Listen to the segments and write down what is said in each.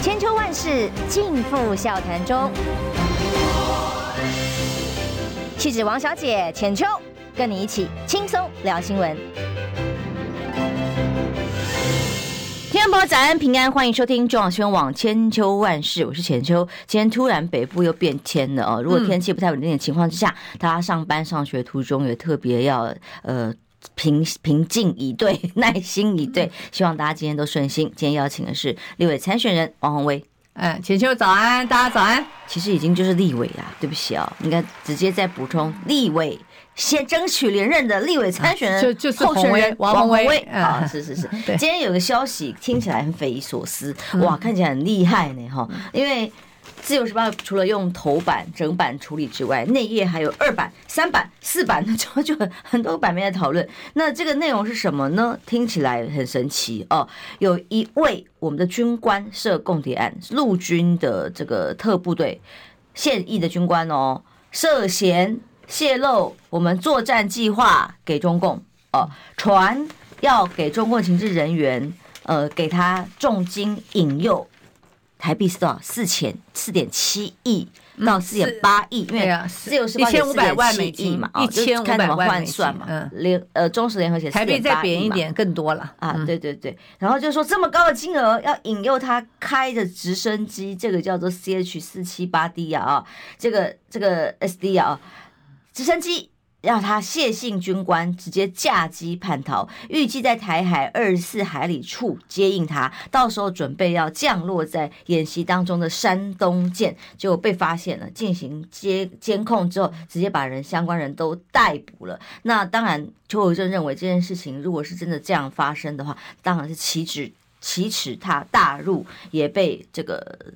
千秋万世尽付笑谈中。气质王小姐浅秋，跟你一起轻松聊新闻。听众朋友早安平安，欢迎收听中广新闻网千秋万世，我是浅秋。今天突然北部又变天了哦，如果天气不太稳定的情况之下，嗯、大家上班上学途中也特别要呃。平平静以对，耐心以对，希望大家今天都顺心。今天邀请的是立委参选人王宏威。嗯，浅秋早安，大家早安。其实已经就是立委啦，对不起啊、哦，应该直接再补充立委，先争取连任的立委参选人，就就是候选人王宏威啊，是是是。今天有个消息听起来很匪夷所思，哇，看起来很厉害呢哈，因为。自由时报除了用头版整版处理之外，内页还有二版、三版、四版，就就很很多版面在讨论。那这个内容是什么呢？听起来很神奇哦。有一位我们的军官涉共谍案，陆军的这个特部队现役的军官哦，涉嫌泄露我们作战计划给中共哦，传要给中共情治人员呃给他重金引诱。台币是多少？四千四点七亿到四点八亿，因为自由时报写四点七亿嘛，一千五百万换算嘛。嗯，联呃中时联合写台币再贬一点更多了啊！对对对，然后就说这么高的金额要引诱他开着直升机，这个叫做 CH 四七八 D 啊，这个这个 SD 啊，直升机。让他谢姓军官直接驾机叛逃，预计在台海二十四海里处接应他，到时候准备要降落在演习当中的山东舰就被发现了，进行接监控之后，直接把人相关人都逮捕了。那当然，邱国正认为这件事情如果是真的这样发生的话，当然是岂止奇耻他大辱，也被这个。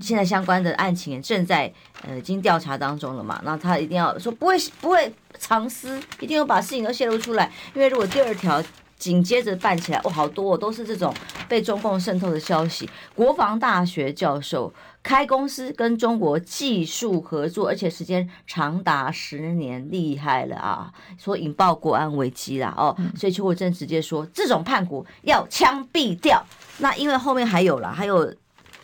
现在相关的案情也正在呃已经调查当中了嘛，那他一定要说不会不会藏私，一定要把事情都泄露出来，因为如果第二条紧接着办起来，哦，好多哦，都是这种被中共渗透的消息。国防大学教授开公司跟中国技术合作，而且时间长达十年，厉害了啊！说引爆国安危机啦哦，所以邱国正直接说这种叛国要枪毙掉。那因为后面还有啦，还有。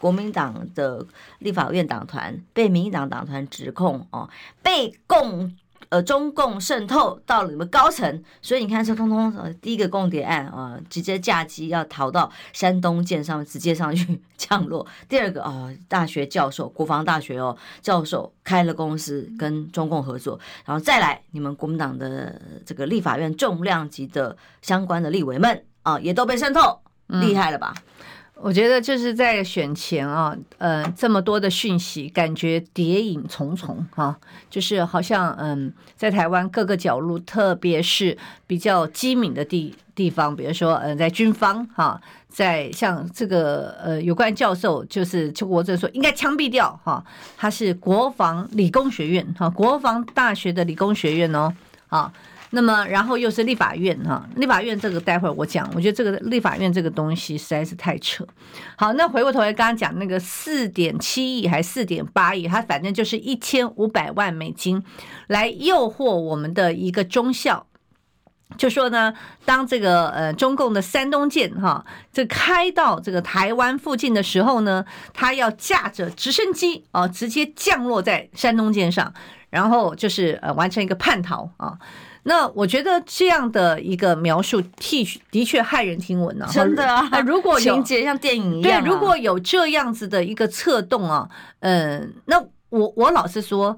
国民党的立法院党团被民进党党团指控哦，被共呃中共渗透到了你们高层，所以你看这通通呃第一个共谍案啊，直接驾机要逃到山东舰上面直接上去降落。第二个啊，大学教授国防大学哦教授开了公司跟中共合作，然后再来你们国民党的这个立法院重量级的相关的立委们啊，也都被渗透，厉害了吧？我觉得就是在选前啊，呃，这么多的讯息，感觉谍影重重哈，就是好像嗯，在台湾各个角落，特别是比较机敏的地地方，比如说呃，在军方哈，在像这个呃，有关教授，就是邱国正说应该枪毙掉哈，他是国防理工学院哈，国防大学的理工学院哦，啊。那么，然后又是立法院哈，立法院这个待会儿我讲，我觉得这个立法院这个东西实在是太扯。好，那回过头来刚刚讲那个四点七亿还是四点八亿，它反正就是一千五百万美金，来诱惑我们的一个中校，就说呢，当这个呃中共的山东舰哈，这开到这个台湾附近的时候呢，他要驾着直升机啊，直接降落在山东舰上，然后就是呃完成一个叛逃啊。那我觉得这样的一个描述，的的确骇人听闻呢。真的啊，如果有情节像电影一样，对，如果有这样子的一个策动啊，嗯，那我我老实说，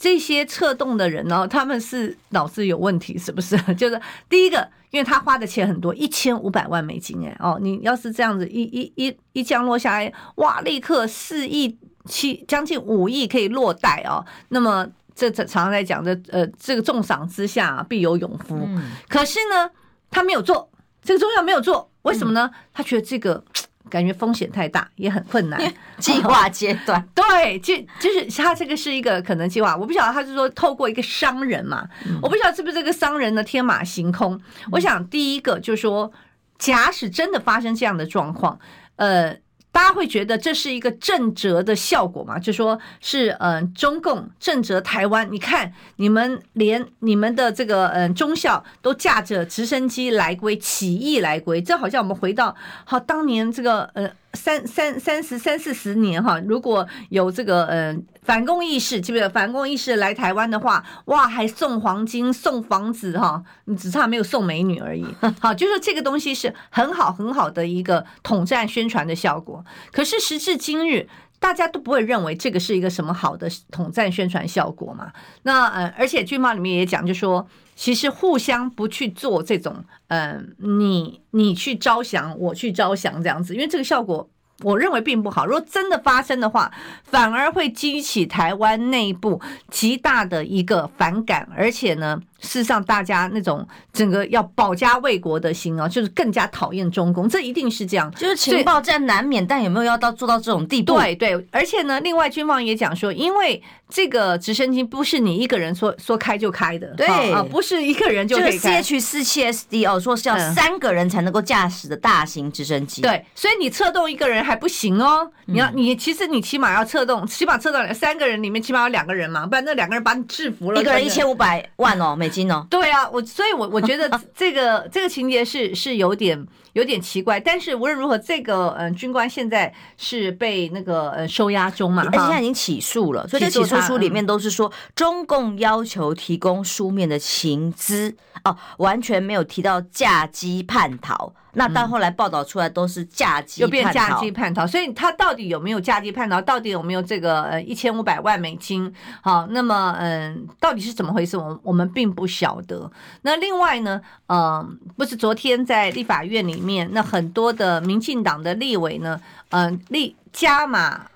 这些策动的人呢，他们是脑子有问题，是不是？就是第一个，因为他花的钱很多，一千五百万美金，哎，哦，你要是这样子一一一一降落下来，哇，立刻四亿七将近五亿可以落袋哦，那么。这常常在讲的，呃，这个重赏之下必有勇夫。可是呢，他没有做，这个中药没有做，为什么呢？他觉得这个感觉风险太大，也很困难。计划阶段，对，就就是他这个是一个可能计划。我不晓得他是说透过一个商人嘛，我不晓得是不是这个商人呢天马行空。我想第一个就是说，假使真的发生这样的状况，呃。大家会觉得这是一个正则的效果嘛？就说是嗯、中共正则台湾。你看，你们连你们的这个嗯、中校都驾着直升机来归，起义来归，这好像我们回到好当年这个呃。三三三十三四十年哈，如果有这个嗯、呃、反共意识，记不记得反共意识来台湾的话，哇，还送黄金送房子哈，你只差没有送美女而已。好，就是这个东西是很好很好的一个统战宣传的效果。可是时至今日，大家都不会认为这个是一个什么好的统战宣传效果嘛。那呃，而且军报里面也讲，就说。其实互相不去做这种，嗯，你你去招降，我去招降这样子，因为这个效果。我认为并不好。如果真的发生的话，反而会激起台湾内部极大的一个反感，而且呢，事实上大家那种整个要保家卫国的心啊，就是更加讨厌中共，这一定是这样。就是情报战难免，但有没有要到做到这种地步？对对，而且呢，另外军方也讲说，因为这个直升机不是你一个人说说开就开的，对啊，不是一个人就可以开。CH 四七 SD 哦，说是要三个人才能够驾驶的大型直升机。对，所以你策动一个人还不行哦，你要你其实你起码要策动，起码策动三个人里面起码有两个人嘛，不然那两个人把你制服了，一个人一千五百万哦美金哦。对啊，我所以我，我我觉得这 个这个情节是是有点有点奇怪，但是无论如何，这个呃军官现在是被那个呃收押中嘛，而且现在已经起诉了，所以这起诉书里面都是说中共要求提供书面的情资哦，完全没有提到嫁机叛逃。那到后来报道出来都是嫁机，又变嫁机叛逃，所以他到底有没有嫁机叛逃？到底有没有这个呃一千五百万美金？好，那么嗯，到底是怎么回事？我我们并不晓得。那另外呢，嗯，不是昨天在立法院里面，那很多的民进党的立委呢，嗯，立加码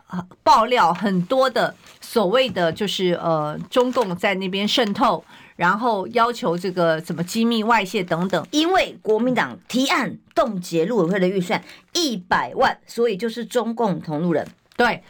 爆料很多的所谓的就是呃中共在那边渗透。然后要求这个什么机密外泄等等，因为国民党提案冻结陆委会的预算一百万，所以就是中共同路人。对，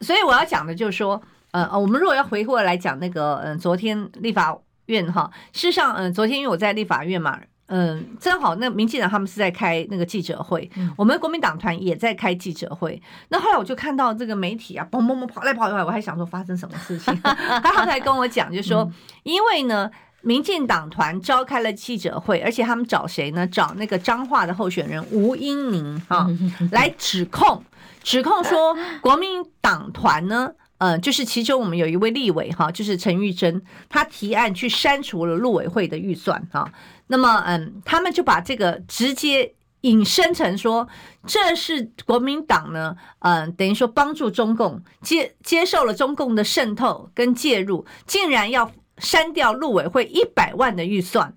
所以我要讲的就是说，呃，我们如果要回过来讲那个，嗯，昨天立法院哈，事实上，嗯，昨天因为我在立法院嘛。嗯，正好那民进党他们是在开那个记者会，我们国民党团也在开记者会。那后来我就看到这个媒体啊，砰砰砰跑来跑去，我还想说发生什么事情。他后来跟我讲，就说因为呢，民进党团召开了记者会，而且他们找谁呢？找那个彰化的候选人吴英宁啊，来指控，指控说国民党团呢，呃，就是其中我们有一位立委哈，就是陈玉珍，他提案去删除了陆委会的预算哈。那么，嗯，他们就把这个直接引申成说，这是国民党呢，嗯，等于说帮助中共接接受了中共的渗透跟介入，竟然要删掉陆委会一百万的预算，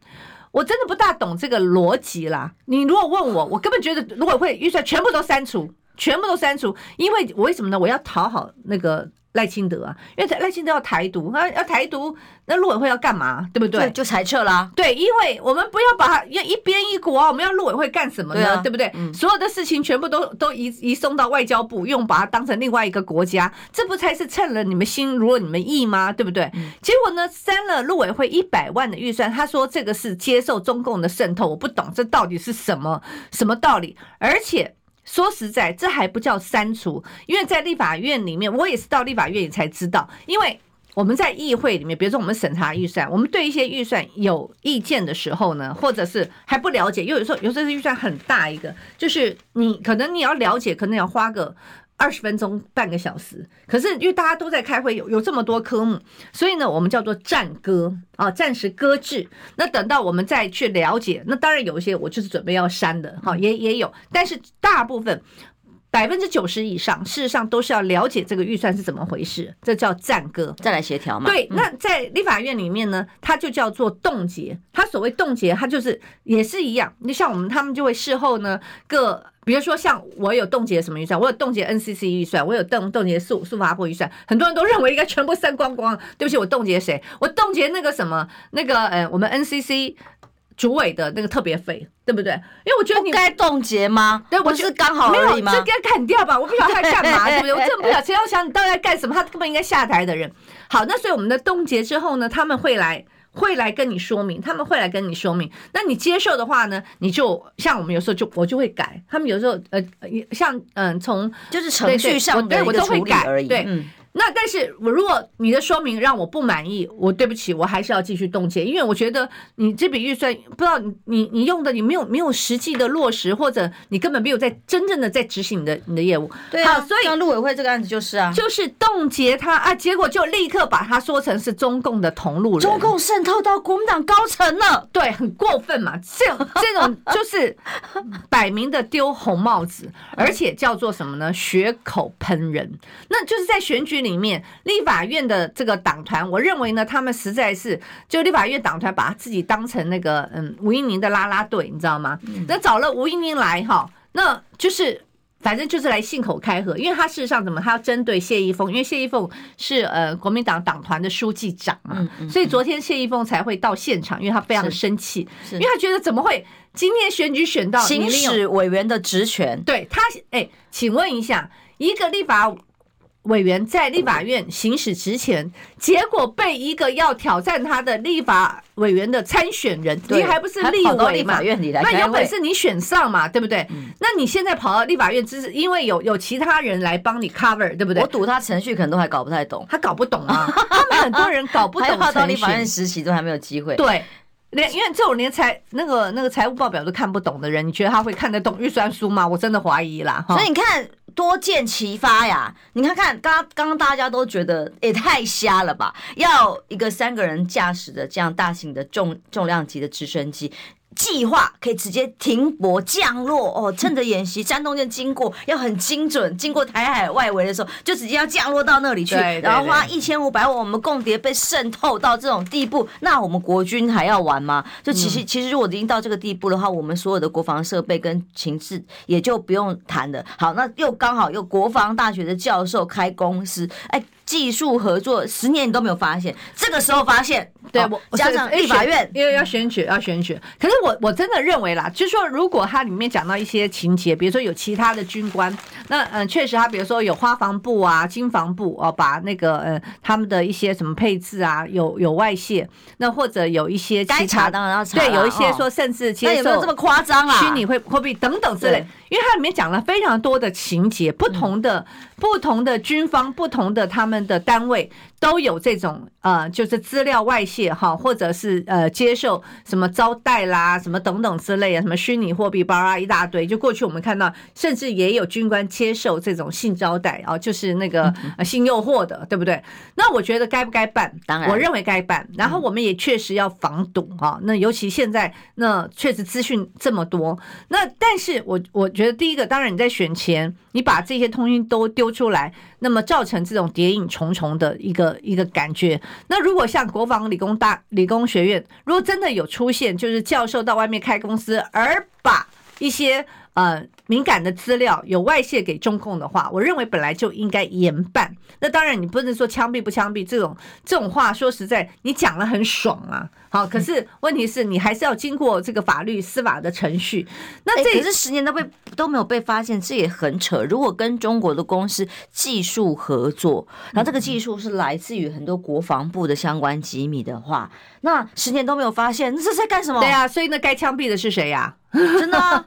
我真的不大懂这个逻辑啦。你如果问我，我根本觉得陆委会预算全部都删除，全部都删除，因为我为什么呢？我要讨好那个。赖清德啊，因为赖清德要台独，那要台独，那陆委会要干嘛？对不对？就裁撤啦。对，因为我们不要把它要一边一国啊，我们要陆委会干什么呢？对，啊、对不对？嗯、所有的事情全部都都移移送到外交部，用把它当成另外一个国家，这不才是趁了你们心，如了你们意吗？对不对？嗯、结果呢，删了陆委会一百万的预算，他说这个是接受中共的渗透，我不懂这到底是什么什么道理，而且。说实在，这还不叫删除，因为在立法院里面，我也是到立法院里才知道，因为我们在议会里面，比如说我们审查预算，我们对一些预算有意见的时候呢，或者是还不了解，因为有时候有时候预算很大一个，就是你可能你要了解，可能要花个。二十分钟，半个小时。可是因为大家都在开会，有有这么多科目，所以呢，我们叫做暂搁啊，暂时搁置。那等到我们再去了解，那当然有一些我就是准备要删的，哈，也也有。但是大部分百分之九十以上，事实上都是要了解这个预算是怎么回事，这叫暂搁，再来协调嘛。对，那在立法院里面呢，它就叫做冻结。它所谓冻结，它就是也是一样。你像我们他们就会事后呢各。比如说，像我有冻结什么预算，我有冻结 NCC 预算，我有冻冻结速速发部预算，很多人都认为应该全部删光光。对不起，我冻结谁？我冻结那个什么那个呃，我们 NCC 主委的那个特别费，对不对？因为我觉得你该冻结吗？对，我是刚好而已吗？这该砍掉吧？我不晓得他干嘛，对不对？我真不晓得，谁要想你到底在干什么？他根本应该下台的人。好，那所以我们的冻结之后呢，他们会来会来跟你说明，他们会来跟你说明。那你接受的话呢，你就像我们有时候就我就会改，他们有时候呃像嗯从就是程序上的我都会改而已，对。嗯那但是我如果你的说明让我不满意，我对不起，我还是要继续冻结，因为我觉得你这笔预算不知道你你你用的你没有没有实际的落实，或者你根本没有在真正的在执行你的你的业务。对啊，所以像陆委会这个案子就是啊，就是冻结他啊，结果就立刻把他说成是中共的同路人，中共渗透到国民党高层了，对，很过分嘛，这 这种就是摆明的丢红帽子，而且叫做什么呢？血口喷人，那就是在选举里面，立法院的这个党团，我认为呢，他们实在是就立法院党团把他自己当成那个嗯吴英明的啦啦队，你知道吗？那找了吴英明来哈，那就是反正就是来信口开河，因为他事实上怎么，他要针对谢依凤，因为谢依凤是呃国民党党团的书记长嘛，所以昨天谢依凤才会到现场，因为他非常的生气，因为他觉得怎么会今天选举选到行使委员的职权？对他，哎，请问一下，一个立法。委员在立法院行使职权，结果被一个要挑战他的立法委员的参选人，你还不是立委嘛？那有本事你选上嘛，对不对？那你现在跑到立法院，只是因为有有其他人来帮你 cover，对不对？我赌他程序可能都还搞不太懂，他搞不懂啊。他们很多人搞不懂 程序，到立法院实习都还没有机会。对，连因为这种连财那个那个财务报表都看不懂的人，你觉得他会看得懂预算书吗？我真的怀疑啦。所以你看。多见其发呀！你看看，刚刚刚大家都觉得也太瞎了吧？要一个三个人驾驶的这样大型的重重量级的直升机。计划可以直接停泊降落哦，趁着演习，山东舰经过要很精准，经过台海外围的时候，就直接要降落到那里去，然后花一千五百万，我们共谍被渗透到这种地步，那我们国军还要玩吗？就其实其实如果已经到这个地步的话，我们所有的国防设备跟情治也就不用谈了。好，那又刚好有国防大学的教授开公司，哎。技术合作十年你都没有发现，这个时候发现，对我加上立法院，因为要选举要选举。可是我我真的认为啦，就是说，如果它里面讲到一些情节，比如说有其他的军官，那嗯，确实他比如说有花房部啊、经防部哦，把那个呃他们的一些什么配置啊有有外泄，那或者有一些该查当然要查，对，有一些说甚至接受有没有这么夸张啊？虚拟会货币等等之类。因为它里面讲了非常多的情节，不同的不同的军方，不同的他们的单位都有这种呃，就是资料外泄哈，或者是呃接受什么招待啦，什么等等之类啊，什么虚拟货币包啊一大堆。就过去我们看到，甚至也有军官接受这种性招待啊，就是那个性诱惑的，对不对？那我觉得该不该办？当然，我认为该办。然后我们也确实要防堵啊。那尤其现在，那确实资讯这么多，那但是我我。觉得第一个，当然你在选前，你把这些通讯都丢出来，那么造成这种谍影重重的一个一个感觉。那如果像国防理工大理工学院，如果真的有出现，就是教授到外面开公司，而把一些呃。敏感的资料有外泄给中共的话，我认为本来就应该严办。那当然，你不能说枪毙不枪毙这种这种话，说实在，你讲了很爽啊。好，可是问题是你还是要经过这个法律司法的程序。那这可是十年都被都没有被发现，这也很扯。如果跟中国的公司技术合作，然后这个技术是来自于很多国防部的相关机密的话，那十年都没有发现，那这是在干什么？对啊，所以那该枪毙的是谁呀？真的 啊，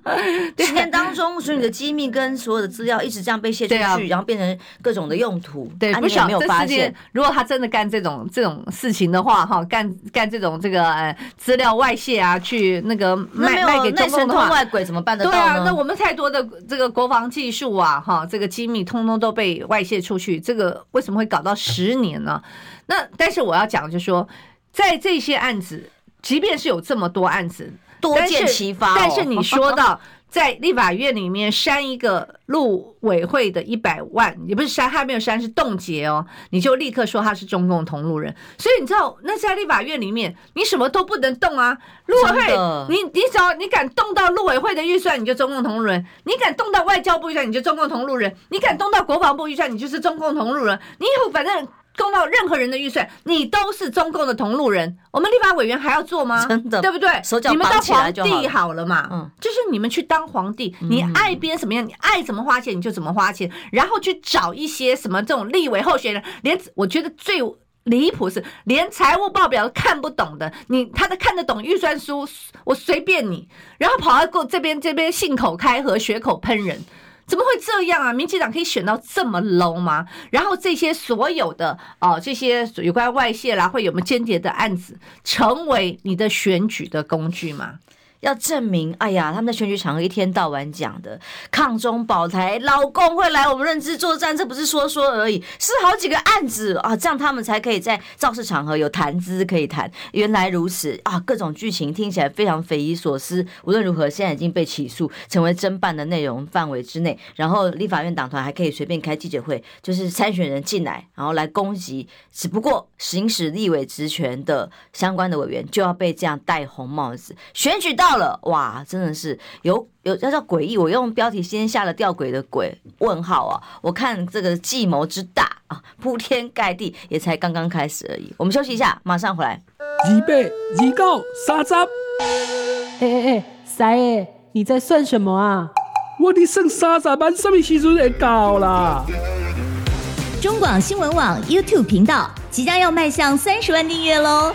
十年当中，所以你的机密跟所有的资料一直这样被泄出去，啊、然后变成各种的用途。对，不晓得没有发现。如果他真的干这种这种事情的话，哈，干干这种这个呃资料外泄啊，去那个卖卖给中共的话，外鬼怎么办得到？对啊，那我们太多的这个国防技术啊，哈，这个机密通通都被外泄出去，这个为什么会搞到十年呢？那但是我要讲就是说，在这些案子，即便是有这么多案子。多见其发，但是你说到在立法院里面删一个陆委会的一百万，也不是删，还没有删，是冻结哦，你就立刻说他是中共同路人。所以你知道，那在立法院里面，你什么都不能动啊。陆委会，你你只要你敢动到陆委会的预算，你就中共同路人；你敢动到外交部预算，你就中共同路人；你敢动到国防部预算，你就是中共同路人。你以后反正。动到任何人的预算，你都是中共的同路人。我们立法委员还要做吗？真的，对不对？手脚你们当皇帝好了嘛？嗯，就是你们去当皇帝，你爱编什么样，你爱怎么花钱你就怎么花钱，然后去找一些什么这种立委候选人。连我觉得最离谱是连财务报表都看不懂的，你他都看得懂预算书，我随便你，然后跑到过这边这边信口开河，血口喷人。怎么会这样啊？民进党可以选到这么 low 吗？然后这些所有的哦，这些有关外泄啦，会有没有间谍的案子，成为你的选举的工具吗？要证明，哎呀，他们在选举场合一天到晚讲的抗中保台，老公会来我们认知作战，这不是说说而已，是好几个案子啊，这样他们才可以在造势场合有谈资可以谈。原来如此啊，各种剧情听起来非常匪夷所思。无论如何，现在已经被起诉，成为侦办的内容范围之内。然后立法院党团还可以随便开记者会，就是参选人进来，然后来攻击，只不过行使立委职权的相关的委员就要被这样戴红帽子，选举到。到了哇，真的是有有要叫诡异，我用标题先下了吊诡的诡问号啊！我看这个计谋之大啊，铺天盖地，也才刚刚开始而已。我们休息一下，马上回来。二八二九三十，哎哎哎，三爷，你在算什么啊？我的剩三十万，什么时阵会到啦？中广新闻网 YouTube 频道即将要迈向三十万订阅喽！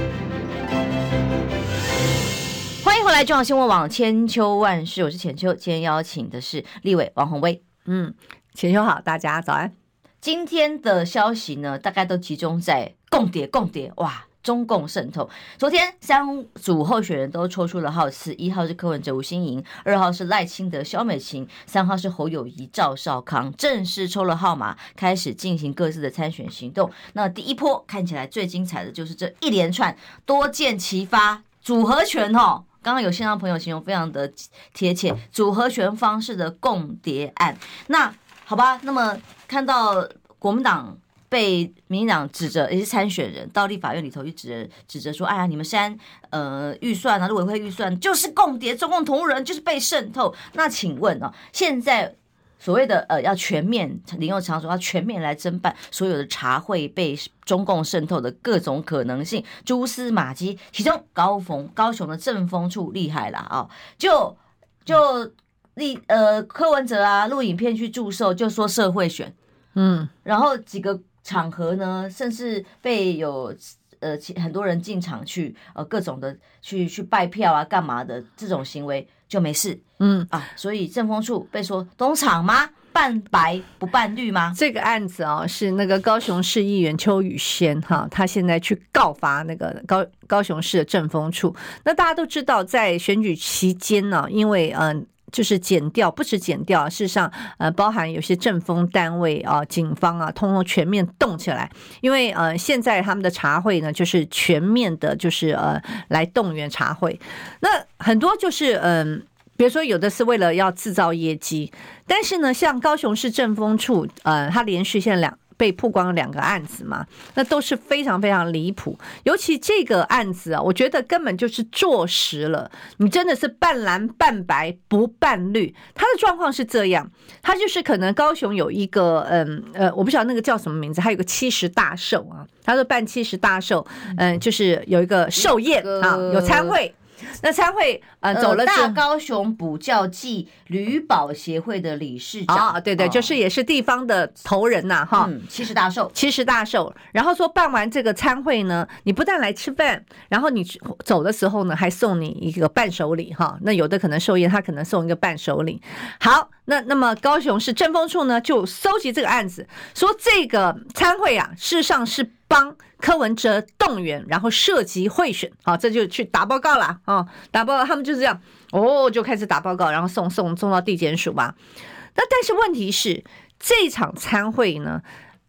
回来，中央新闻网千秋万世，我是浅秋。今天邀请的是立委王宏威。嗯，浅秋好，大家早安。今天的消息呢，大概都集中在共谍，共谍哇，中共渗透。昨天三组候选人都抽出了号次，一号是柯文哲、吴欣盈，二号是赖清德、萧美琴，三号是侯友谊、赵少康，正式抽了号码，开始进行各自的参选行动。那第一波看起来最精彩的就是这一连串多箭齐发组合拳哦。刚刚有线上朋友形容非常的贴切，组合拳方式的共谍案。那好吧，那么看到国民党被民进党指责，也是参选人到立法院里头去指指责说，哎呀，你们删呃预算啊，立委会预算就是共谍，中共同路人就是被渗透。那请问啊，现在？所谓的呃，要全面林右昌说要全面来侦办所有的茶会被中共渗透的各种可能性蛛丝马迹，其中高峰高雄的政风处厉害了啊，就就立呃柯文哲啊录影片去祝寿，就说社会选，嗯，然后几个场合呢，甚至被有呃很多人进场去呃各种的去去拜票啊干嘛的这种行为。就没事，嗯啊，所以政风处被说东厂吗？半白不半绿吗？这个案子啊、哦，是那个高雄市议员邱宇轩哈，他现在去告发那个高高雄市的政风处。那大家都知道，在选举期间呢，因为嗯、呃，就是减掉，不止减掉，事实上呃，包含有些政风单位啊、警方啊，通通全面动起来。因为呃，现在他们的查会呢，就是全面的，就是呃，来动员查会。那很多就是嗯。比如说，有的是为了要制造业绩，但是呢，像高雄市政风处，呃，他连续现在两被曝光两个案子嘛，那都是非常非常离谱。尤其这个案子啊，我觉得根本就是坐实了，你真的是半蓝半白不半绿。他的状况是这样，他就是可能高雄有一个，嗯呃，我不晓得那个叫什么名字，还有个七十大寿啊，他说办七十大寿，嗯，就是有一个寿宴啊，有餐会。那参会呃走了，大高雄补教暨旅保协会的理事长啊，对对，就是也是地方的头人呐，哈，七十大寿，七十大寿。然后说办完这个参会呢，你不但来吃饭，然后你走的时候呢，还送你一个伴手礼哈。那有的可能寿宴，他可能送一个伴手礼。好，那那么高雄市政风处呢，就搜集这个案子，说这个参会啊，事实上是。帮柯文哲动员，然后涉及贿选，好，这就去打报告了啊！打报告，他们就是这样，哦，就开始打报告，然后送送送到地检署吧。那但是问题是，这场参会呢，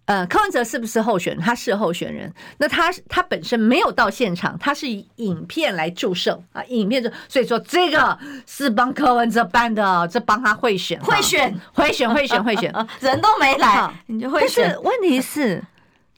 呃，柯文哲是不是候选人？他是候选人，那他他本身没有到现场，他是以影片来祝寿啊，影片就所以说这个是帮柯文哲办的，这帮他贿选，贿选，贿选，贿选，贿选，人都没来，你就贿选。问题是。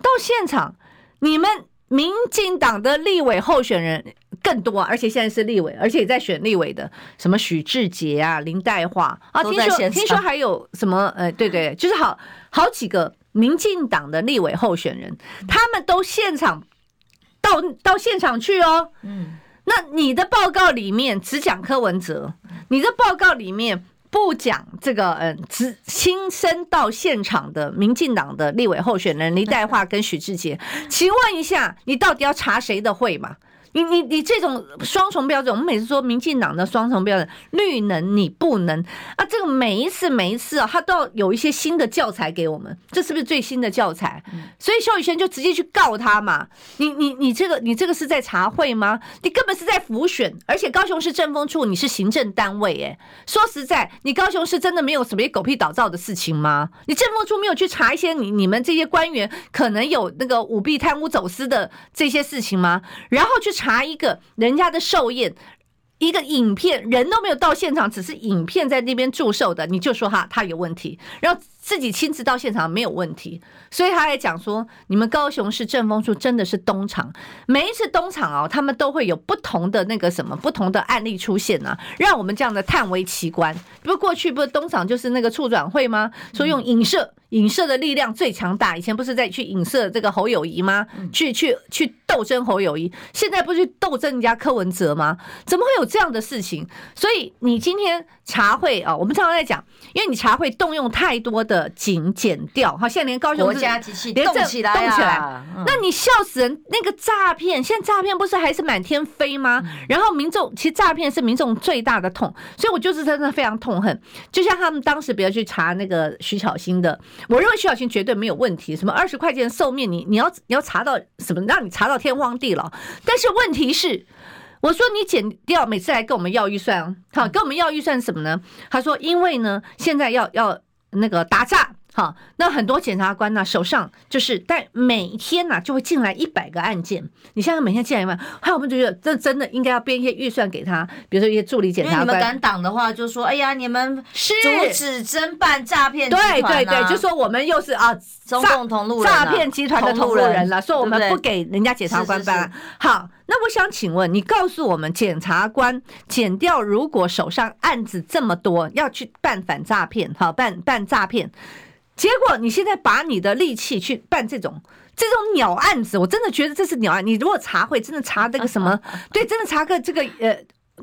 到现场，你们民进党的立委候选人更多，而且现在是立委，而且也在选立委的，什么许志杰啊、林黛华啊，听说听说还有什么呃，对对，就是好好几个民进党的立委候选人，他们都现场到到现场去哦。嗯，那你的报告里面只讲柯文哲，你的报告里面不讲这个嗯，只亲身到现场的民进党的立委候选人林岱樺跟许志杰，请问一下，你到底要查谁的会吗？你你你这种双重标准，我们每次说民进党的双重标准，绿能你不能啊，这个每一次每一次啊，他都要有一些新的教材给我们，这是不是最新的教材？所以萧宇轩就直接去告他嘛，你你你这个你这个是在查会吗？你根本是在浮选，而且高雄市政风处你是行政单位，哎，说实在，你高雄市真的没有什么狗屁倒灶的事情吗？你政风处没有去查一些你你们这些官员可能有那个舞弊、贪污、走私的这些事情吗？然后去查。查一个人家的寿宴，一个影片，人都没有到现场，只是影片在那边祝寿的，你就说他他有问题，然后自己亲自到现场没有问题，所以他还讲说，你们高雄市政风处真的是东厂，每一次东厂哦，他们都会有不同的那个什么不同的案例出现啊，让我们这样的叹为奇观。不过过去不是东厂就是那个促转会吗？说用影射。影射的力量最强大，以前不是在去影射这个侯友谊吗？去去去斗争侯友谊，现在不是去斗争人家柯文哲吗？怎么会有这样的事情？所以你今天查会啊，我们常常在讲，因为你查会动用太多的警检调，哈，现在连高雄国家机器动起来，动起来，那你笑死人！那个诈骗，现在诈骗不是还是满天飞吗？然后民众其实诈骗是民众最大的痛，所以我就是真的非常痛恨。就像他们当时，比如去查那个徐巧芯的。我认为徐小琴绝对没有问题。什么二十块钱寿命，你你要你要查到什么，让你查到天荒地老。但是问题是，我说你减掉，每次来跟我们要预算，好，跟我们要预算什么呢？他说，因为呢，现在要要那个打诈。好，那很多检察官呢，手上就是，但每天呢就会进来一百个案件。你现在每天进来一万，还有我们就觉得这真的应该要编一些预算给他，比如说一些助理检察官。你们敢挡的话，就说哎呀，你们是阻止侦办诈骗对对对，就说我们又是啊，中共同路人、诈骗集团的同路人了，说我们不给人家检察官办。好，那我想请问你，告诉我们，检察官减掉如果手上案子这么多，要去办反诈骗，好办办诈骗。结果你现在把你的力气去办这种这种鸟案子，我真的觉得这是鸟案。你如果查会，真的查那个什么？对，真的查个这个呃，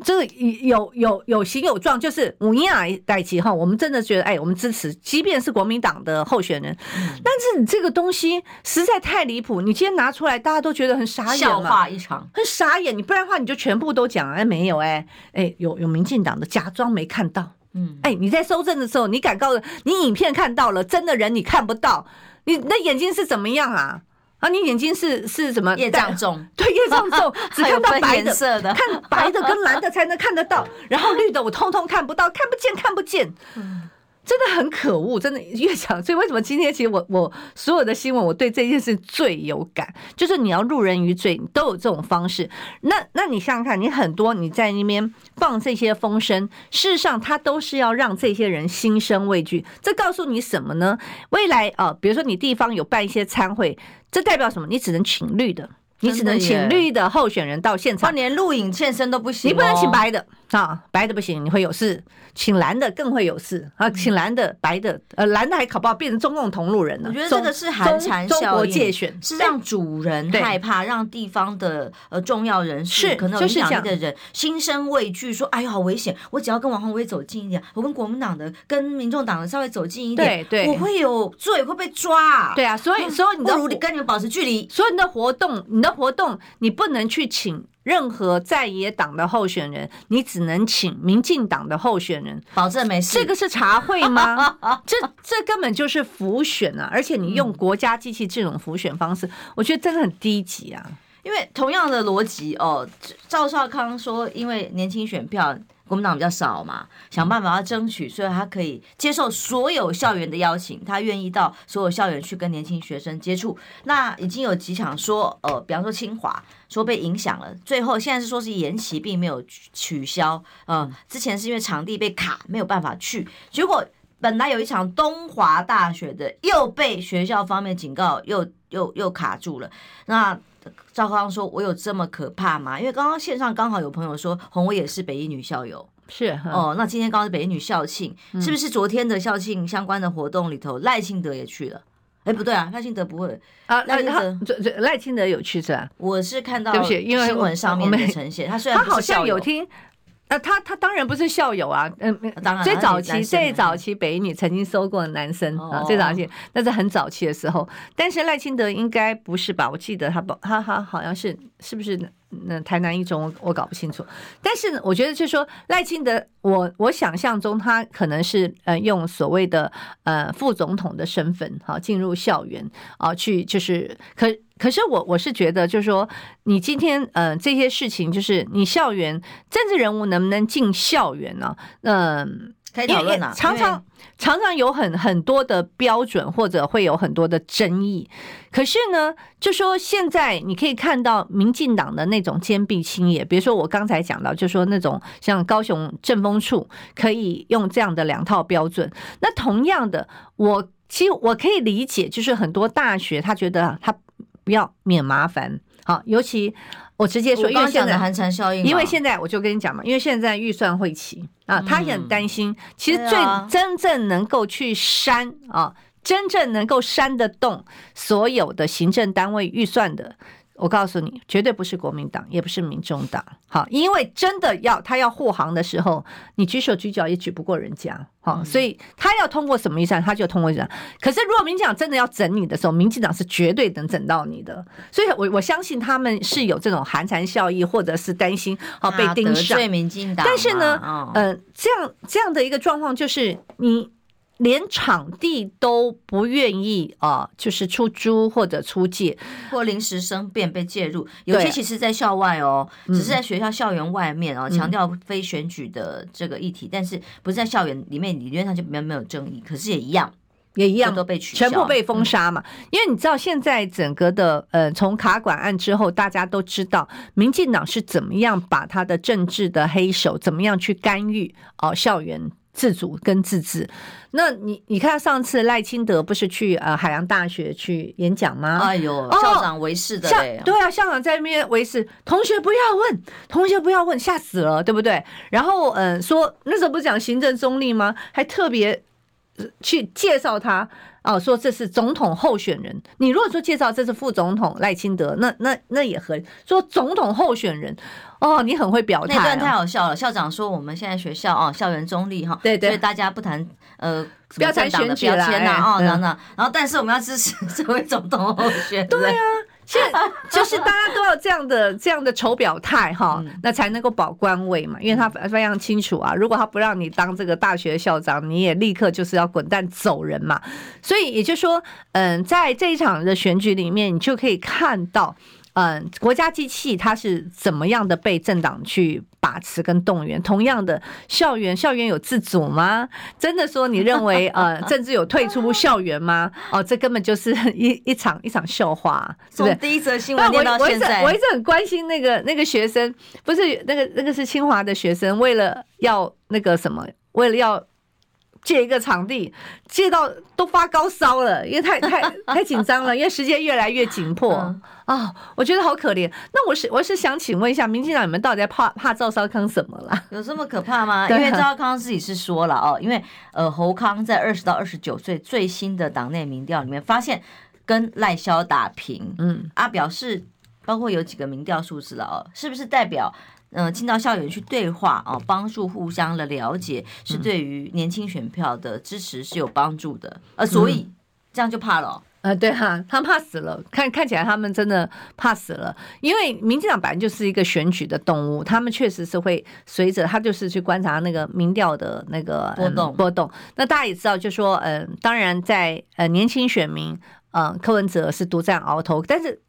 这个有有有形有状，就是五一啊代期哈。我们真的觉得，哎，我们支持，即便是国民党的候选人，但是你这个东西实在太离谱。你今天拿出来，大家都觉得很傻眼，笑话一场，很傻眼。你不然的话，你就全部都讲，哎，没有，哎，哎，有有民进党的假装没看到。嗯，哎，你在搜证的时候，你敢告诉你影片看到了，真的人你看不到，你那眼睛是怎么样啊？啊，你眼睛是是什么？业障重，对，业障重，只看到白的，色的看白的跟蓝的才能看得到，然后绿的我通通看不到，看不见，看不见。嗯。真的很可恶，真的越讲，所以为什么今天其实我 我所有的新闻，我对这件事最有感，就是你要入人于罪，你都有这种方式。那那你想想看，你很多你在那边放这些风声，事实上他都是要让这些人心生畏惧。这告诉你什么呢？未来啊、呃，比如说你地方有办一些参会，这代表什么？你只能请绿的，你只能请绿的候选人到现场，连录影现身都不行、哦，你不能请白的啊，白的不行，你会有事。请蓝的更会有事啊！请蓝的、白的，呃，蓝的还考不好，变成中共同路人了。我觉得这个是寒蝉效应，界选是让主人害怕，让地方的呃重要人士可能有影响力的人心生畏惧，说：“哎呦，好危险！我只要跟王宏威走近一点，我跟国民党的、跟民众党的稍微走近一点，对，对，我会有罪，会被抓。”对啊，所以，所以你的跟你们保持距离。所以你的活动，你的活动，你不能去请。任何在野党的候选人，你只能请民进党的候选人，保证没事。这个是茶会吗？这这根本就是浮选啊！而且你用国家机器这种浮选方式，我觉得真的很低级啊。因为同样的逻辑哦，赵少康说，因为年轻选票。国民党比较少嘛，想办法要争取，所以他可以接受所有校园的邀请，他愿意到所有校园去跟年轻学生接触。那已经有几场说，呃，比方说清华说被影响了，最后现在是说是延期，并没有取消。嗯、之前是因为场地被卡，没有办法去，结果本来有一场东华大学的，又被学校方面警告，又又又卡住了。那赵康说：“我有这么可怕吗？”因为刚刚线上刚好有朋友说，红薇也是北一女校友，是哦。那今天刚好是北一女校庆，嗯、是不是昨天的校庆相关的活动里头，赖清德也去了？哎，不对啊，赖清德不会啊。赖清德，赖清德有去是吧？我是看到对不起，因为新闻上面的呈现，他虽然他好像有听。那、呃、他他当然不是校友啊，嗯，当然最早期最早期北影女曾经收过男生啊，最早期那是很早期的时候，但是赖清德应该不是吧？我记得他不他他好像是是不是？那台南一中我我搞不清楚，但是我觉得就是说赖清德，我我想象中他可能是呃用所谓的呃副总统的身份哈进入校园啊去就是可可是我我是觉得就是说你今天呃这些事情就是你校园政治人物能不能进校园呢？嗯。可以讨论啊，常常常常有很很多的标准，或者会有很多的争议。可是呢，就说现在你可以看到民进党的那种坚壁清野，比如说我刚才讲到，就说那种像高雄政风处可以用这样的两套标准。那同样的，我其实我可以理解，就是很多大学他觉得他不要免麻烦，好，尤其。我直接说，因为现在寒蝉效应，因为现在我就跟你讲嘛，因为现在预算会期啊，他也很担心。其实最真正能够去删啊，真正能够删得动所有的行政单位预算的。我告诉你，绝对不是国民党，也不是民众党。好，因为真的要他要护航的时候，你举手举脚也举不过人家。好，所以他要通过什么预算，他就通过预算。可是如果民进党真的要整你的时候，民进党是绝对能整到你的。所以我我相信他们是有这种寒蝉效应，或者是担心好被盯上。民进党，但是呢，嗯，这样这样的一个状况就是你。连场地都不愿意啊，就是出租或者出借，或临时生变被介入。有些其实，在校外哦，只是在学校校园外面哦，强调非选举的这个议题，但是不是在校园里面，理论上就没有没有争议。可是也一样，也一样都被取消，全部被封杀嘛。因为你知道，现在整个的呃，从卡管案之后，大家都知道民进党是怎么样把他的政治的黑手怎么样去干预哦校园。自主跟自治，那你你看上次赖清德不是去呃海洋大学去演讲吗？哎呦，校长围事的校，对啊，校长在那边围事，同学不要问，同学不要问，吓死了，对不对？然后嗯、呃，说那时候不是讲行政中立吗？还特别去介绍他。哦，说这是总统候选人。你如果说介绍这是副总统赖清德，那那那也合。说总统候选人，哦，你很会表态，那段太好笑了。校长说我们现在学校哦，校园中立哈，对对，所以大家不谈呃不要谈选举啦，哦，等等。然后但是我们要支持 这位总统候选人，对啊。现在就是大家都要这样的这样的丑表态哈，那才能够保官位嘛，因为他非常清楚啊，如果他不让你当这个大学校长，你也立刻就是要滚蛋走人嘛。所以也就是说，嗯，在这一场的选举里面，你就可以看到。嗯，国家机器它是怎么样的被政党去把持跟动员？同样的，校园校园有自主吗？真的说你认为呃，政治有退出校园吗？哦，这根本就是一一场一场笑话，是不是？第一则新闻念到现在，我一直我一直很关心那个那个学生，不是那个那个是清华的学生，为了要那个什么，为了要。借一个场地，借到都发高烧了，因为太太太紧张了，因为时间越来越紧迫 啊、嗯哦，我觉得好可怜。那我是我是想请问一下，民进党你们到底在怕怕赵少康什么啦？有这么可怕吗？因为赵少康自己是说了哦，因为呃侯康在二十到二十九岁最新的党内民调里面发现跟赖萧打平，嗯啊，表示包括有几个民调数字了哦，是不是代表？嗯，进到校园去对话啊，帮助互相的了解，是对于年轻选票的支持是有帮助的。呃，所以这样就怕了。哦。呃，对哈，他们怕死了。看看起来他们真的怕死了，因为民进党本来就是一个选举的动物，他们确实是会随着他就是去观察那个民调的那个波动波动。那大家也知道，就说嗯，当然在呃年轻选民，嗯，柯文哲是独占鳌头，但是。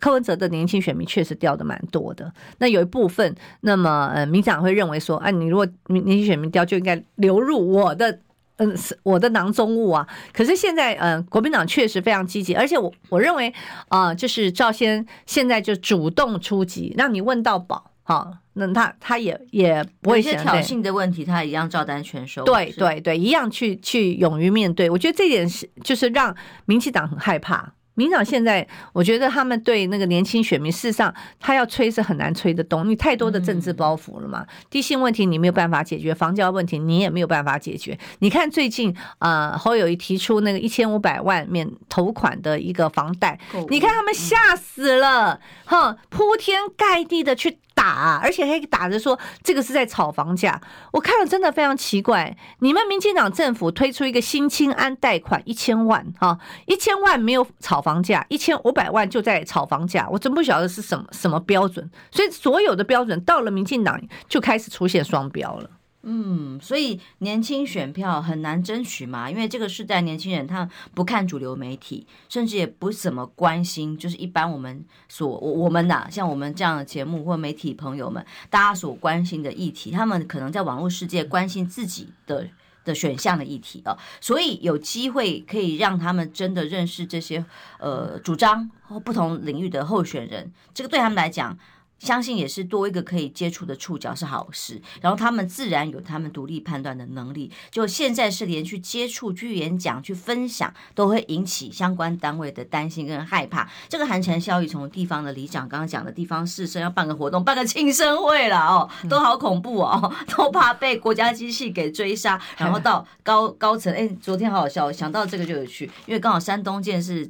柯文哲的年轻选民确实掉的蛮多的，那有一部分，那么呃，民进党会认为说，哎，你如果年轻选民掉，就应该流入我的，嗯，我的囊中物啊。可是现在，嗯，国民党确实非常积极，而且我我认为啊，就是赵先现在就主动出击，让你问到宝。好，那他他也也不会一些挑衅的问题，他一样照单全收。对对对，一样去去勇于面对。我觉得这点是就是让民进党很害怕。民党现在，我觉得他们对那个年轻选民，事实上他要吹是很难吹得动，你太多的政治包袱了嘛。低薪问题你没有办法解决，房价问题你也没有办法解决。你看最近呃侯友谊提出那个一千五百万免头款的一个房贷，你看他们吓死了，哼，铺天盖地的去。打，而且还打着说这个是在炒房价，我看了真的非常奇怪。你们民进党政府推出一个新青安贷款一千万，哈，一千万没有炒房价，一千五百万就在炒房价，我真不晓得是什么什么标准。所以所有的标准到了民进党就开始出现双标了。嗯，所以年轻选票很难争取嘛，因为这个世代年轻人他不看主流媒体，甚至也不怎么关心，就是一般我们所我我们呐，像我们这样的节目或媒体朋友们，大家所关心的议题，他们可能在网络世界关心自己的的选项的议题啊，所以有机会可以让他们真的认识这些呃主张或不同领域的候选人，这个对他们来讲。相信也是多一个可以接触的触角是好事，然后他们自然有他们独立判断的能力。就现在是连去接触、去演讲、去分享，都会引起相关单位的担心跟害怕。这个寒蝉效应，从地方的里长刚刚讲的地方士绅要办个活动、办个庆生会了哦，都好恐怖哦，都怕被国家机器给追杀。然后到高高层，哎，昨天好好笑，想到这个就有趣，因为刚好山东舰是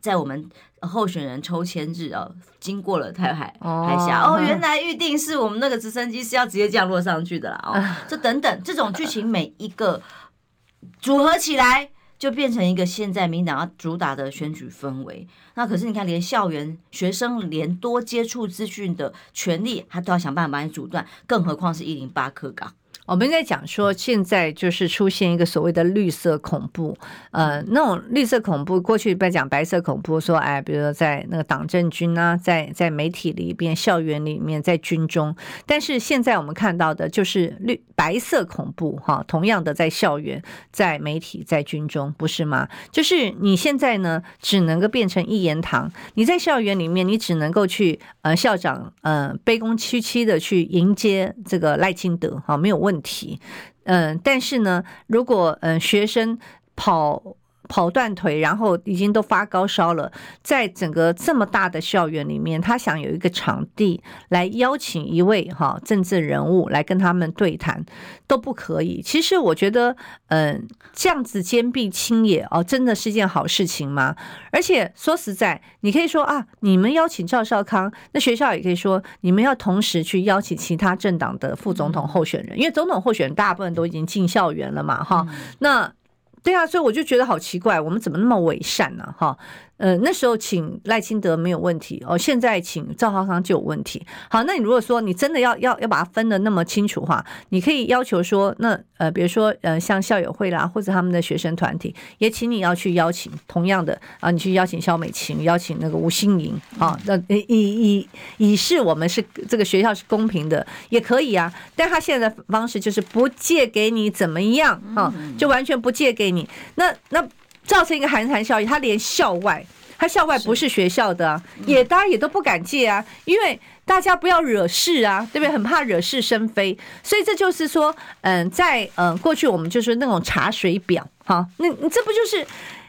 在我们。候选人抽签日啊，经过了台海海峡哦，原来预定是我们那个直升机是要直接降落上去的啦哦，这等等这种剧情每一个组合起来，就变成一个现在民党要主打的选举氛围。那可是你看，连校园学生连多接触资讯的权利，他都要想办法把你阻断，更何况是一零八课纲。我们在讲说，现在就是出现一个所谓的绿色恐怖，呃，那种绿色恐怖，过去在讲白色恐怖，说哎，比如说在那个党政军啊，在在媒体里边、校园里面、在军中，但是现在我们看到的就是绿白色恐怖，哈，同样的在校园、在媒体、在军中，不是吗？就是你现在呢，只能够变成一言堂，你在校园里面，你只能够去呃校长呃卑躬屈膝的去迎接这个赖清德，哈，没有问题。问题，嗯，但是呢，如果嗯学生跑跑断腿，然后已经都发高烧了，在整个这么大的校园里面，他想有一个场地来邀请一位哈政治人物来跟他们对谈，都不可以。其实我觉得，嗯，这样子坚壁清野哦，真的是件好事情吗？而且说实在，你可以说啊，你们邀请赵少康，那学校也可以说，你们要同时去邀请其他政党的副总统候选人，因为总统候选人大部分都已经进校园了嘛，哈，那。对啊，所以我就觉得好奇怪，我们怎么那么伪善呢？哈。呃，那时候请赖清德没有问题哦，现在请赵浩康就有问题。好，那你如果说你真的要要要把它分得那么清楚的话，你可以要求说，那呃，比如说呃，像校友会啦，或者他们的学生团体，也请你要去邀请同样的啊，你去邀请肖美琴，邀请那个吴欣莹啊，那以以以示我们是这个学校是公平的，也可以啊。但他现在的方式就是不借给你怎么样啊，就完全不借给你，那那。造成一个寒蝉效应，他连校外，他校外不是学校的，啊，也大家也都不敢借啊，因为大家不要惹事啊，对不对？很怕惹是生非，所以这就是说，嗯，在嗯过去我们就是那种查水表，哈，那你这不就是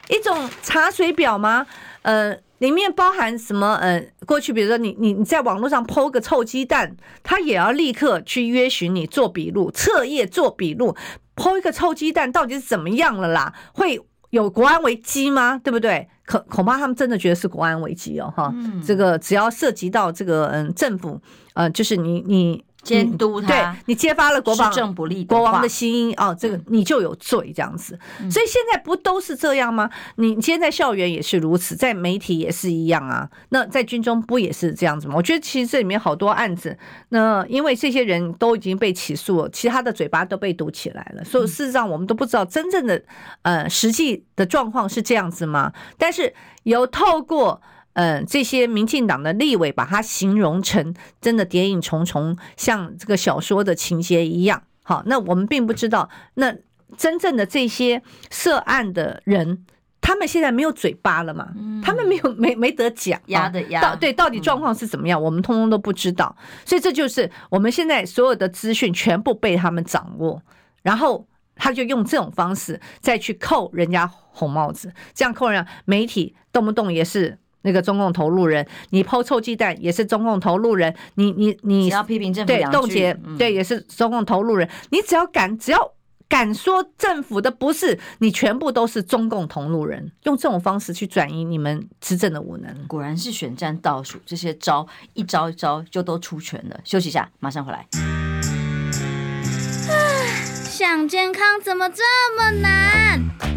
一种查水表吗？呃，里面包含什么？呃，过去比如说你你你在网络上 PO 个臭鸡蛋，他也要立刻去约询你做笔录，彻夜做笔录，PO 一个臭鸡蛋到底是怎么样了啦？会。有国安危机吗？对不对？可恐怕他们真的觉得是国安危机哦，哈、嗯，这个只要涉及到这个嗯政府，呃，就是你你。监督他，对你揭发了国王政不利国王的新音哦，这个你就有罪这样子。所以现在不都是这样吗？你今天在校园也是如此，在媒体也是一样啊。那在军中不也是这样子吗？我觉得其实这里面好多案子，那因为这些人都已经被起诉了，其他的嘴巴都被堵起来了，所以事实上我们都不知道真正的呃实际的状况是这样子吗？但是有透过。嗯，这些民进党的立委把它形容成真的谍影重重，像这个小说的情节一样。好，那我们并不知道，那真正的这些涉案的人。他们现在没有嘴巴了嘛？嗯、他们没有没没得讲，压的压。到对，到底状况是怎么样？嗯、我们通通都不知道。所以这就是我们现在所有的资讯全部被他们掌握，然后他就用这种方式再去扣人家红帽子，这样扣人家媒体动不动也是那个中共投入人，你抛臭鸡蛋也是中共投入人，你你你要批评政府对冻结、嗯、对也是中共投入人，你只要敢只要。敢说政府的不是你，全部都是中共同路人，用这种方式去转移你们执政的无能，果然是选战倒数，这些招一招一招就都出全了。休息一下，马上回来。想健康怎么这么难？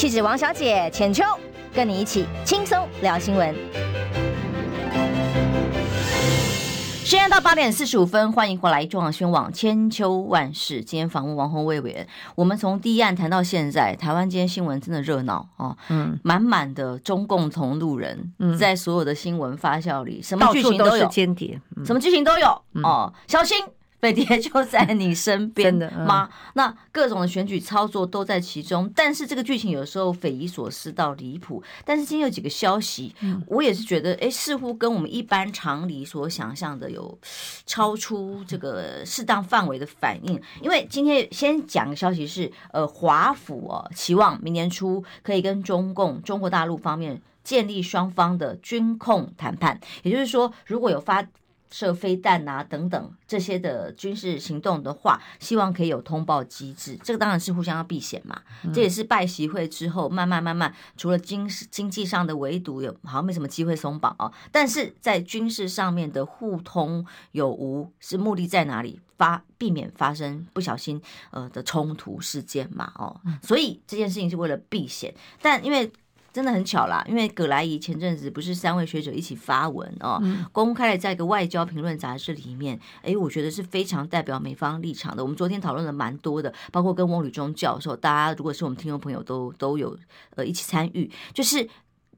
气质王小姐浅秋，跟你一起轻松聊新闻。现在到八点四十五分，欢迎回来中广新闻网千秋万世。今天访问王鸿薇委员，我们从第一案谈到现在，台湾今天新闻真的热闹哦，嗯，满满的中共同路人，在所有的新闻发酵里，什么剧情都有，间谍，什么剧情都有哦，小心。飞碟就在你身边的吗？那各种的选举操作都在其中，但是这个剧情有时候匪夷所思到离谱。但是今天有几个消息，我也是觉得，哎，似乎跟我们一般常理所想象的有超出这个适当范围的反应。因为今天先讲的消息是，呃，华府哦，期望明年初可以跟中共、中国大陆方面建立双方的军控谈判，也就是说，如果有发。射飞弹啊，等等这些的军事行动的话，希望可以有通报机制。这个当然是互相要避险嘛。嗯、这也是拜习会之后慢慢慢慢，除了经经济上的围堵有好像没什么机会松绑哦，但是在军事上面的互通有无是目的在哪里？发避免发生不小心呃的冲突事件嘛。哦，所以这件事情是为了避险，但因为。真的很巧啦，因为葛莱仪前阵子不是三位学者一起发文哦，嗯、公开了在一个外交评论杂志里面，哎，我觉得是非常代表美方立场的。我们昨天讨论的蛮多的，包括跟翁吕中教授，大家如果是我们听众朋友都都有呃一起参与，就是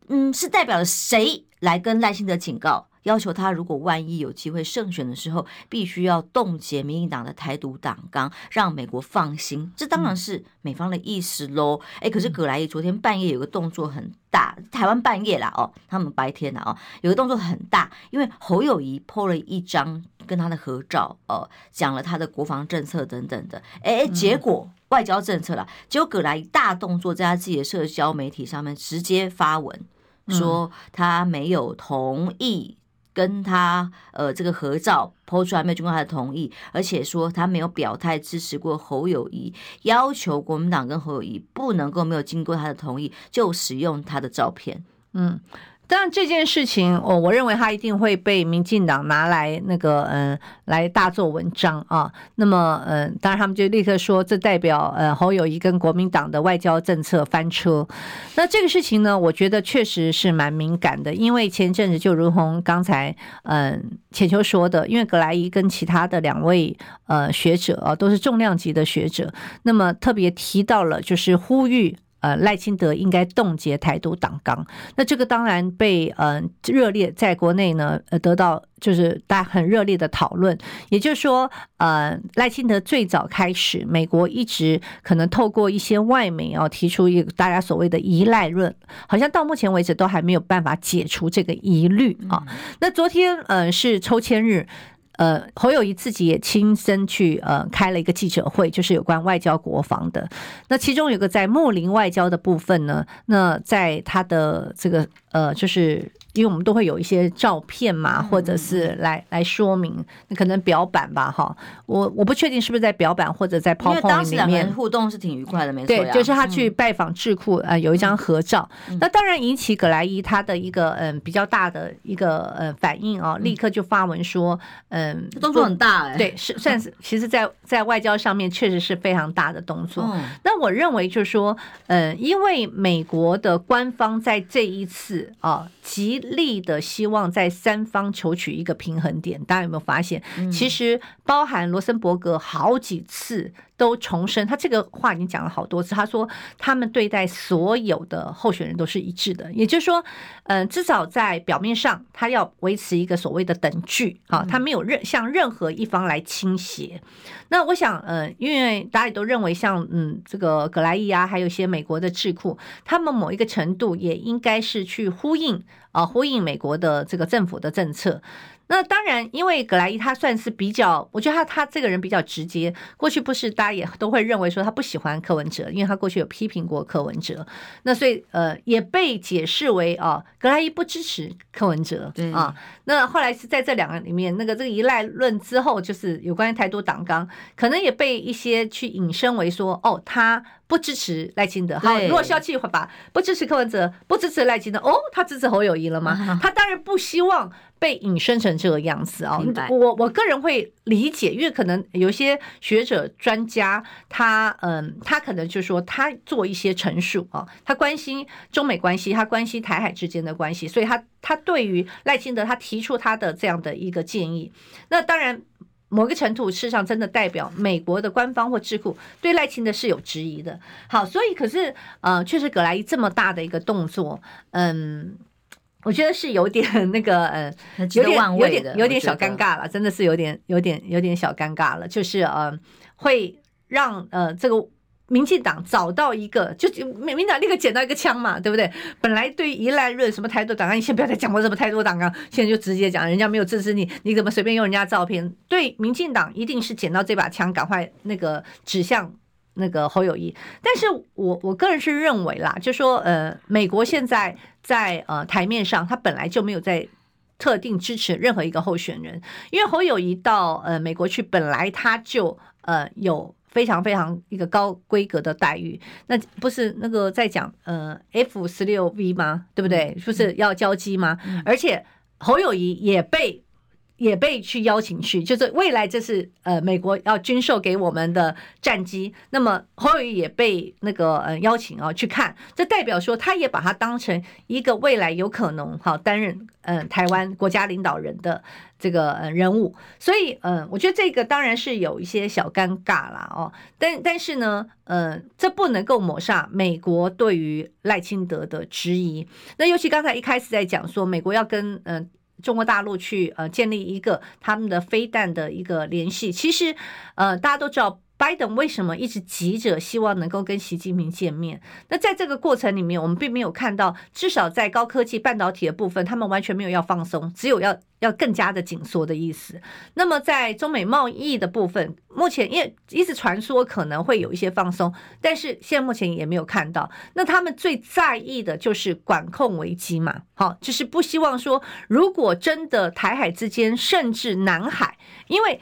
嗯，是代表了谁来跟赖清德警告？要求他，如果万一有机会胜选的时候，必须要冻结民进党的台独党纲，让美国放心。这当然是美方的意思喽。哎，可是葛莱仪昨天半夜有个动作很大，台湾半夜啦哦，他们白天啦哦，有个动作很大，因为侯友谊 po 了一张跟他的合照哦，讲了他的国防政策等等的。哎，结果外交政策了，结果葛莱仪大动作，在他自己的社交媒体上面直接发文说他没有同意。跟他呃这个合照抛出来没有经过他的同意，而且说他没有表态支持过侯友谊，要求国民党跟侯友谊不能够没有经过他的同意就使用他的照片，嗯。当然这件事情，我我认为他一定会被民进党拿来那个嗯来大做文章啊。那么嗯，当然他们就立刻说，这代表呃侯友宜跟国民党的外交政策翻车。那这个事情呢，我觉得确实是蛮敏感的，因为前阵子就如同刚才嗯浅秋说的，因为葛莱伊跟其他的两位呃学者啊都是重量级的学者，那么特别提到了就是呼吁。呃，赖清德应该冻结台独党纲，那这个当然被呃热烈在国内呢呃得到就是大家很热烈的讨论。也就是说，呃，赖清德最早开始，美国一直可能透过一些外媒哦提出一个大家所谓的依赖论，好像到目前为止都还没有办法解除这个疑虑啊。那昨天呃是抽签日。呃，侯友谊自己也亲身去呃开了一个记者会，就是有关外交国防的。那其中有个在睦邻外交的部分呢，那在他的这个呃就是因为我们都会有一些照片嘛，或者是来来说明，那可能表板吧，哈，我我不确定是不是在表板或者在 PowerPoint 里面。互动是挺愉快的，没错。对，就是他去拜访智库，呃，有一张合照，那当然引起葛莱伊他的一个嗯比较大的一个呃反应啊，立刻就发文说，嗯，动作很大哎，对，是算是，其实在在外交上面确实是非常大的动作。那我认为就是说，嗯，因为美国的官方在这一次啊极力的希望在三方求取一个平衡点，大家有没有发现？其实包含罗森伯格好几次都重申，他这个话已经讲了好多次。他说他们对待所有的候选人都是一致的，也就是说，嗯，至少在表面上，他要维持一个所谓的等距啊，他没有任向任何一方来倾斜。那我想，嗯，因为大家也都认为，像嗯这个格莱伊啊，还有一些美国的智库，他们某一个程度也应该是去呼应。啊，呼应美国的这个政府的政策。那当然，因为葛莱伊他算是比较，我觉得他他这个人比较直接。过去不是大家也都会认为说他不喜欢柯文哲，因为他过去有批评过柯文哲。那所以呃也被解释为啊，葛莱伊不支持柯文哲。对啊。那后来是在这两个里面，那个这个依赖论之后，就是有关于台独党纲，可能也被一些去引申为说，哦，他不支持赖清德。好，如果消气把不支持柯文哲，不支持赖清德，哦，他支持侯友谊了吗？他当然不希望。被引申成这个样子啊，我我个人会理解，因为可能有些学者专家，他嗯，他可能就是说他做一些陈述啊，他关心中美关系，他关心台海之间的关系，所以他他对于赖清德他提出他的这样的一个建议，那当然某个程度事实上真的代表美国的官方或智库对赖清德是有质疑的。好，所以可是呃，确实葛莱伊这么大的一个动作，嗯。我觉得是有点 那个，呃，有点有点有点小尴尬了，真的是有点有点有点小尴尬了。就是呃，会让呃这个民进党找到一个，就民民党立刻捡到一个枪嘛，对不对？本来对于宜兰论什么台独党纲，你先不要再讲我什么台独党纲，现在就直接讲人家没有支持你，你怎么随便用人家照片？对民进党一定是捡到这把枪，赶快那个指向。那个侯友宜，但是我我个人是认为啦，就说呃，美国现在在呃台面上，他本来就没有在特定支持任何一个候选人，因为侯友宜到呃美国去，本来他就呃有非常非常一个高规格的待遇，那不是那个在讲呃 F 十六 V 吗？对不对？不是要交机吗？而且侯友谊也被。也被去邀请去，就是未来这是呃美国要军售给我们的战机，那么侯友也被那个呃邀请啊去看，这代表说他也把他当成一个未来有可能好担任呃台湾国家领导人的这个呃人物，所以呃我觉得这个当然是有一些小尴尬啦哦，但但是呢呃这不能够抹杀美国对于赖清德的质疑，那尤其刚才一开始在讲说美国要跟呃。中国大陆去呃建立一个他们的飞弹的一个联系，其实呃大家都知道。拜登为什么一直急着希望能够跟习近平见面？那在这个过程里面，我们并没有看到，至少在高科技半导体的部分，他们完全没有要放松，只有要要更加的紧缩的意思。那么在中美贸易的部分，目前因为一直传说可能会有一些放松，但是现在目前也没有看到。那他们最在意的就是管控危机嘛，好，就是不希望说，如果真的台海之间，甚至南海，因为。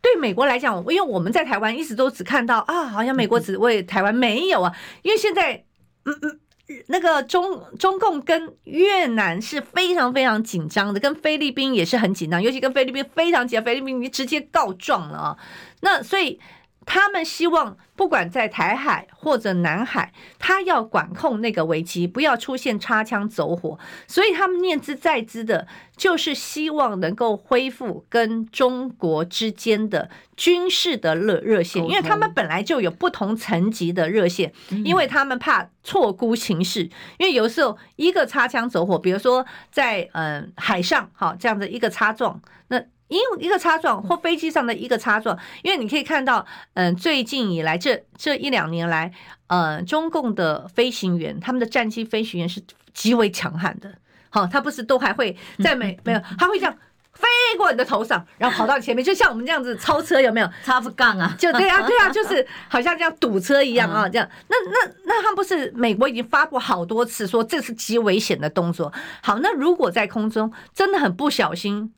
对美国来讲，因为我们在台湾一直都只看到啊，好像美国只为台湾没有啊。因为现在，嗯嗯，那个中中共跟越南是非常非常紧张的，跟菲律宾也是很紧张，尤其跟菲律宾非常紧张，菲律宾已经直接告状了啊。那所以。他们希望，不管在台海或者南海，他要管控那个危机，不要出现擦枪走火。所以他们念之在之的，就是希望能够恢复跟中国之间的军事的热热线，因为他们本来就有不同层级的热线，因为他们怕错估情势。因为有时候一个擦枪走火，比如说在嗯海上，好这样的一个擦撞，那。因为一个擦撞或飞机上的一个擦撞，因为你可以看到，嗯，最近以来这这一两年来，呃，中共的飞行员，他们的战机飞行员是极为强悍的。好，他不是都还会在美没有，他会这样飞过你的头上，然后跑到你前面，就像我们这样子超车，有没有？插不杠啊？就对啊，对啊，就是好像这样堵车一样啊，这样。那那那他们不是美国已经发布好多次说这是极危险的动作。好，那如果在空中真的很不小心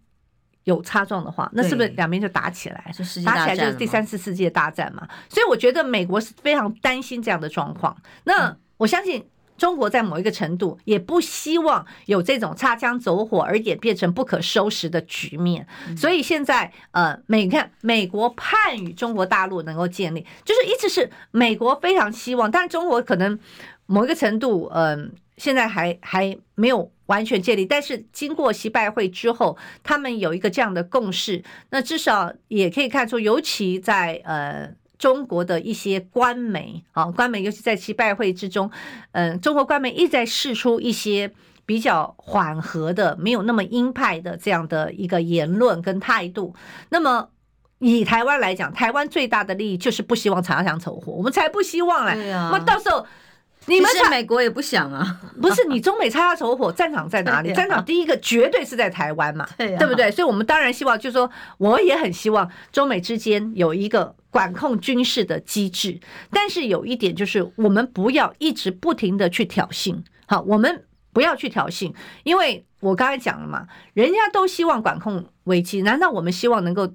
有擦撞的话，那是不是两边就打起来？打起来就是第三次世界大战嘛。所以我觉得美国是非常担心这样的状况。那我相信。中国在某一个程度也不希望有这种擦枪走火而演变成不可收拾的局面，所以现在呃，美看美国盼与中国大陆能够建立，就是一直是美国非常希望，但是中国可能某一个程度，嗯，现在还还没有完全建立，但是经过习拜会之后，他们有一个这样的共识，那至少也可以看出，尤其在呃。中国的一些官媒啊，官媒尤其在习拜会之中，嗯，中国官媒一直在释出一些比较缓和的、没有那么鹰派的这样的一个言论跟态度。那么以台湾来讲，台湾最大的利益就是不希望擦枪走火，我们才不希望嘞。对啊，那到时候你们是美国也不想啊，不是你中美擦枪走火，战场在哪里？战场第一个绝对是在台湾嘛，对不对？所以我们当然希望，就是说，我也很希望中美之间有一个。管控军事的机制，但是有一点就是，我们不要一直不停的去挑衅。好，我们不要去挑衅，因为我刚才讲了嘛，人家都希望管控危机，难道我们希望能够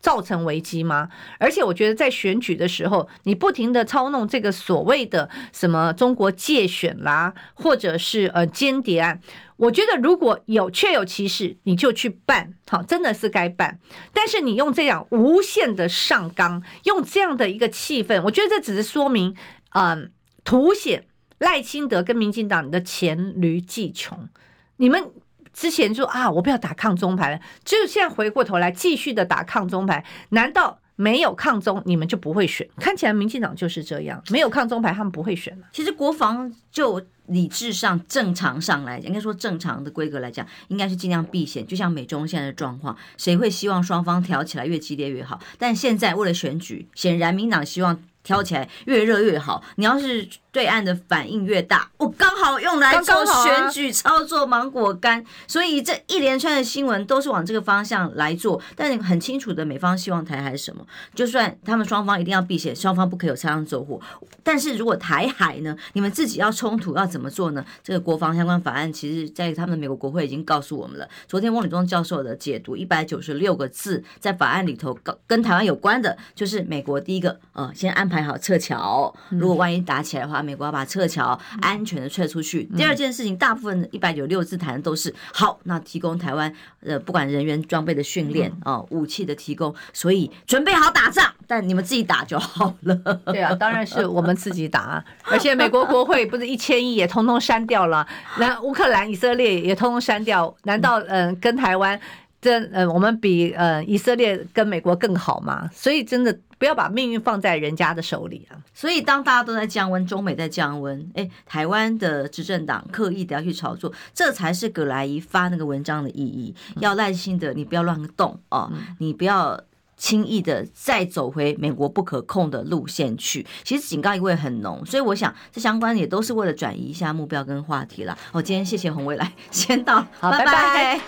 造成危机吗？而且我觉得在选举的时候，你不停的操弄这个所谓的什么中国介选啦，或者是呃间谍案。我觉得如果有确有其事，你就去办，好，真的是该办。但是你用这样无限的上纲，用这样的一个气氛，我觉得这只是说明，嗯，凸显赖清德跟民进党的黔驴技穷。你们之前说啊，我不要打抗中牌了，就现在回过头来继续的打抗中牌，难道没有抗中你们就不会选？看起来民进党就是这样，没有抗中牌他们不会选了。其实国防就。理智上、正常上来讲，应该说正常的规格来讲，应该是尽量避险。就像美中现在的状况，谁会希望双方挑起来越激烈越好？但现在为了选举，显然民党希望挑起来越热越好。你要是。对岸的反应越大，我刚好用来做选举操作芒果干，所以这一连串的新闻都是往这个方向来做。但很清楚的，美方希望台海是什么？就算他们双方一定要避险，双方不可以有擦枪走火。但是如果台海呢？你们自己要冲突要怎么做呢？这个国防相关法案，其实在他们美国国会已经告诉我们了。昨天翁礼忠教授的解读，一百九十六个字，在法案里头，跟台湾有关的，就是美国第一个，呃，先安排好撤侨，如果万一打起来的话。美国要把撤侨安全的撤出去。第二件事情，大部分一百九十六字谈的都是好，那提供台湾呃不管人员装备的训练啊，武器的提供，所以准备好打仗，但你们自己打就好了。对啊，当然是我们自己打，而且美国国会不是一千亿也通通删掉了，那乌克兰、以色列也通通删掉，难道嗯、呃、跟台湾这呃我们比呃以色列跟美国更好嘛？所以真的。不要把命运放在人家的手里啊！所以当大家都在降温，中美在降温，哎，台湾的执政党刻意的要去炒作，这才是葛莱仪发那个文章的意义。要耐心的，你不要乱动哦，你不要轻易的再走回美国不可控的路线去。其实警告意味很浓，所以我想这相关也都是为了转移一下目标跟话题啦。哦，今天谢谢洪未来，先到，好，拜拜。拜拜。